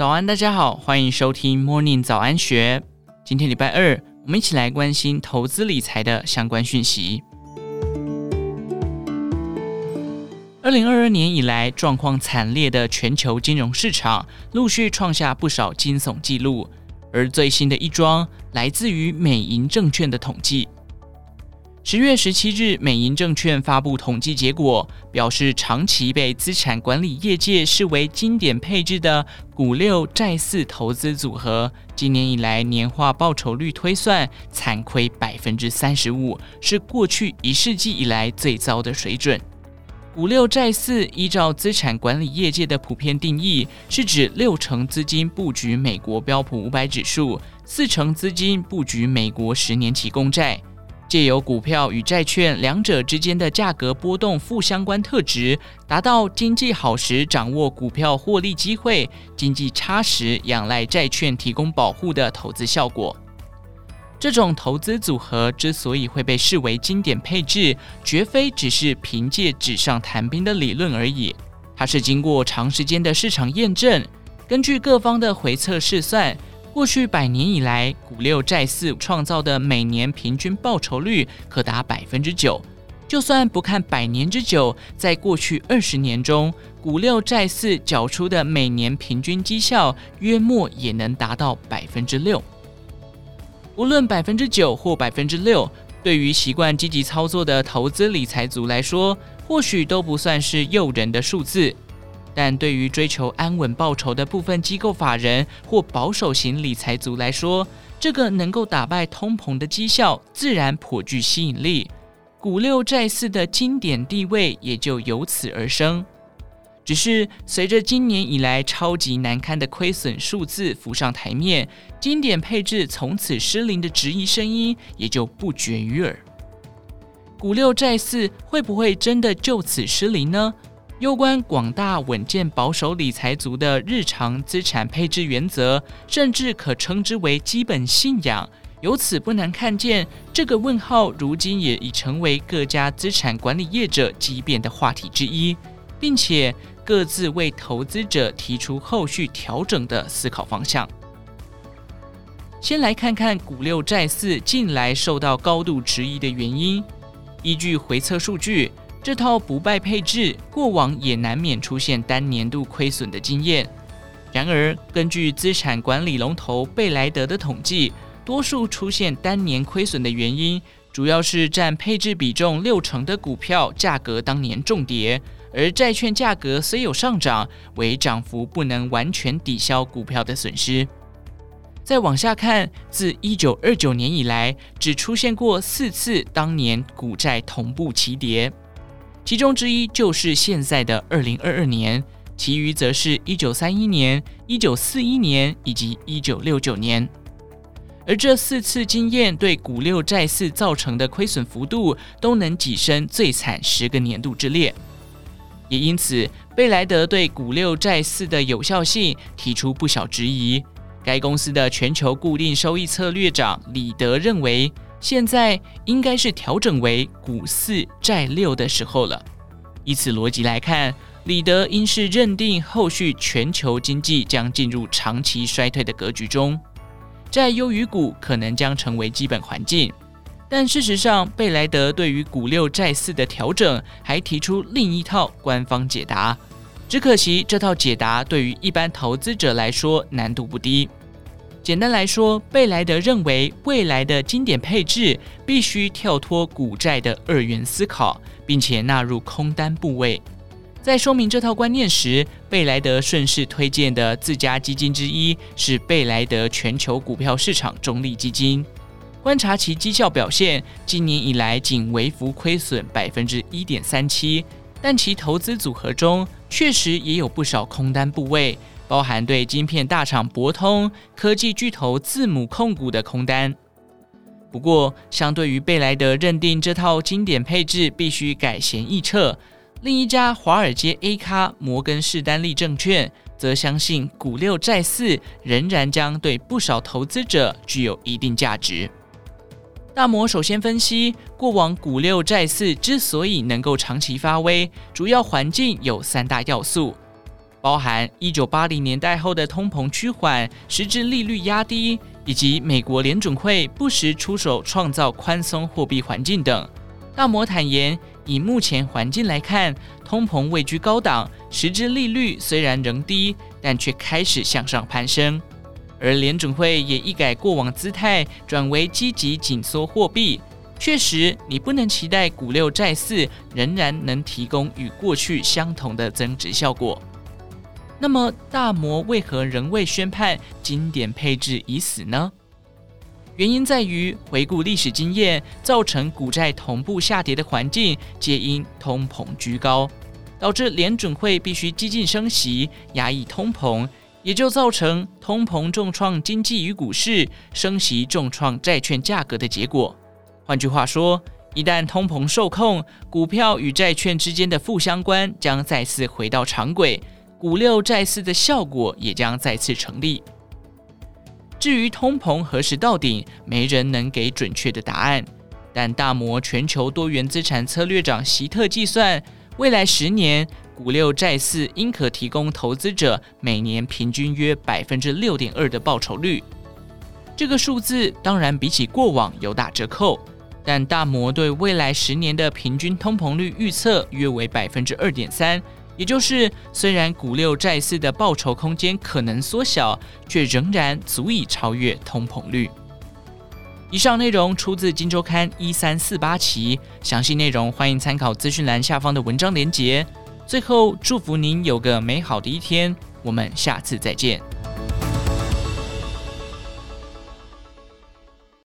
早安，大家好，欢迎收听 Morning 早安学。今天礼拜二，我们一起来关心投资理财的相关讯息。二零二二年以来，状况惨烈的全球金融市场陆续创下不少惊悚记录，而最新的一桩来自于美银证券的统计。十月十七日，美银证券发布统计结果，表示长期被资产管理业界视为经典配置的股六债四投资组合，今年以来年化报酬率推算惨亏百分之三十五，是过去一世纪以来最糟的水准。股六债四依照资产管理业界的普遍定义，是指六成资金布局美国标普五百指数，四成资金布局美国十年期公债。借由股票与债券两者之间的价格波动负相关特质，达到经济好时掌握股票获利机会，经济差时仰赖债券提供保护的投资效果。这种投资组合之所以会被视为经典配置，绝非只是凭借纸上谈兵的理论而已，它是经过长时间的市场验证，根据各方的回测试算。过去百年以来，股六债四创造的每年平均报酬率可达百分之九。就算不看百年之久，在过去二十年中，股六债四缴出的每年平均绩效约莫也能达到百分之六。无论百分之九或百分之六，对于习惯积极操作的投资理财族来说，或许都不算是诱人的数字。但对于追求安稳报酬的部分机构法人或保守型理财族来说，这个能够打败通膨的绩效自然颇具吸引力，股六债四的经典地位也就由此而生。只是随着今年以来超级难堪的亏损数字浮上台面，经典配置从此失灵的质疑声音也就不绝于耳。股六债四会不会真的就此失灵呢？攸关广大稳健保守理财族的日常资产配置原则，甚至可称之为基本信仰。由此不难看见，这个问号如今也已成为各家资产管理业者激辩的话题之一，并且各自为投资者提出后续调整的思考方向。先来看看股六债四近来受到高度质疑的原因，依据回测数据。这套不败配置过往也难免出现单年度亏损的经验。然而，根据资产管理龙头贝莱德的统计，多数出现单年亏损的原因，主要是占配置比重六成的股票价格当年重跌，而债券价格虽有上涨，为涨幅不能完全抵消股票的损失。再往下看，自一九二九年以来，只出现过四次当年股债同步齐跌。其中之一就是现在的二零二二年，其余则是一九三一年、一九四一年以及一九六九年。而这四次经验对股六债四造成的亏损幅度，都能跻身最惨十个年度之列。也因此，贝莱德对股六债四的有效性提出不小质疑。该公司的全球固定收益策略长李德认为。现在应该是调整为股四债六的时候了。以此逻辑来看，李德应是认定后续全球经济将进入长期衰退的格局中，债优于股可能将成为基本环境。但事实上，贝莱德对于股六债四的调整还提出另一套官方解答，只可惜这套解答对于一般投资者来说难度不低。简单来说，贝莱德认为未来的经典配置必须跳脱股债的二元思考，并且纳入空单部位。在说明这套观念时，贝莱德顺势推荐的自家基金之一是贝莱德全球股票市场中立基金。观察其绩效表现，今年以来仅微幅亏损百分之一点三七，但其投资组合中确实也有不少空单部位。包含对晶片大厂博通、科技巨头字母控股的空单。不过，相对于贝莱德认定这套经典配置必须改弦易辙，另一家华尔街 A 咖摩根士丹利证券则相信股六债四仍然将对不少投资者具有一定价值。大摩首先分析，过往股六债四之所以能够长期发威，主要环境有三大要素。包含一九八零年代后的通膨趋缓、实质利率压低，以及美国联准会不时出手创造宽松货币环境等。大摩坦言，以目前环境来看，通膨位居高档，实质利率虽然仍低，但却开始向上攀升。而联准会也一改过往姿态，转为积极紧缩货币。确实，你不能期待股六债四仍然能提供与过去相同的增值效果。那么，大摩为何仍未宣判经典配置已死呢？原因在于回顾历史经验，造成股债同步下跌的环境，皆因通膨居高，导致联准会必须激进升息，压抑通膨，也就造成通膨重创经济与股市，升息重创债券价格的结果。换句话说，一旦通膨受控，股票与债券之间的负相关将再次回到常轨。股六债四的效果也将再次成立。至于通膨何时到顶，没人能给准确的答案。但大摩全球多元资产策略长席特计算，未来十年股六债四应可提供投资者每年平均约百分之六点二的报酬率。这个数字当然比起过往有打折扣，但大摩对未来十年的平均通膨率预测约为百分之二点三。也就是，虽然股六债四的报酬空间可能缩小，却仍然足以超越通膨率。以上内容出自《金周刊》一三四八期，详细内容欢迎参考资讯栏下方的文章连结。最后，祝福您有个美好的一天，我们下次再见。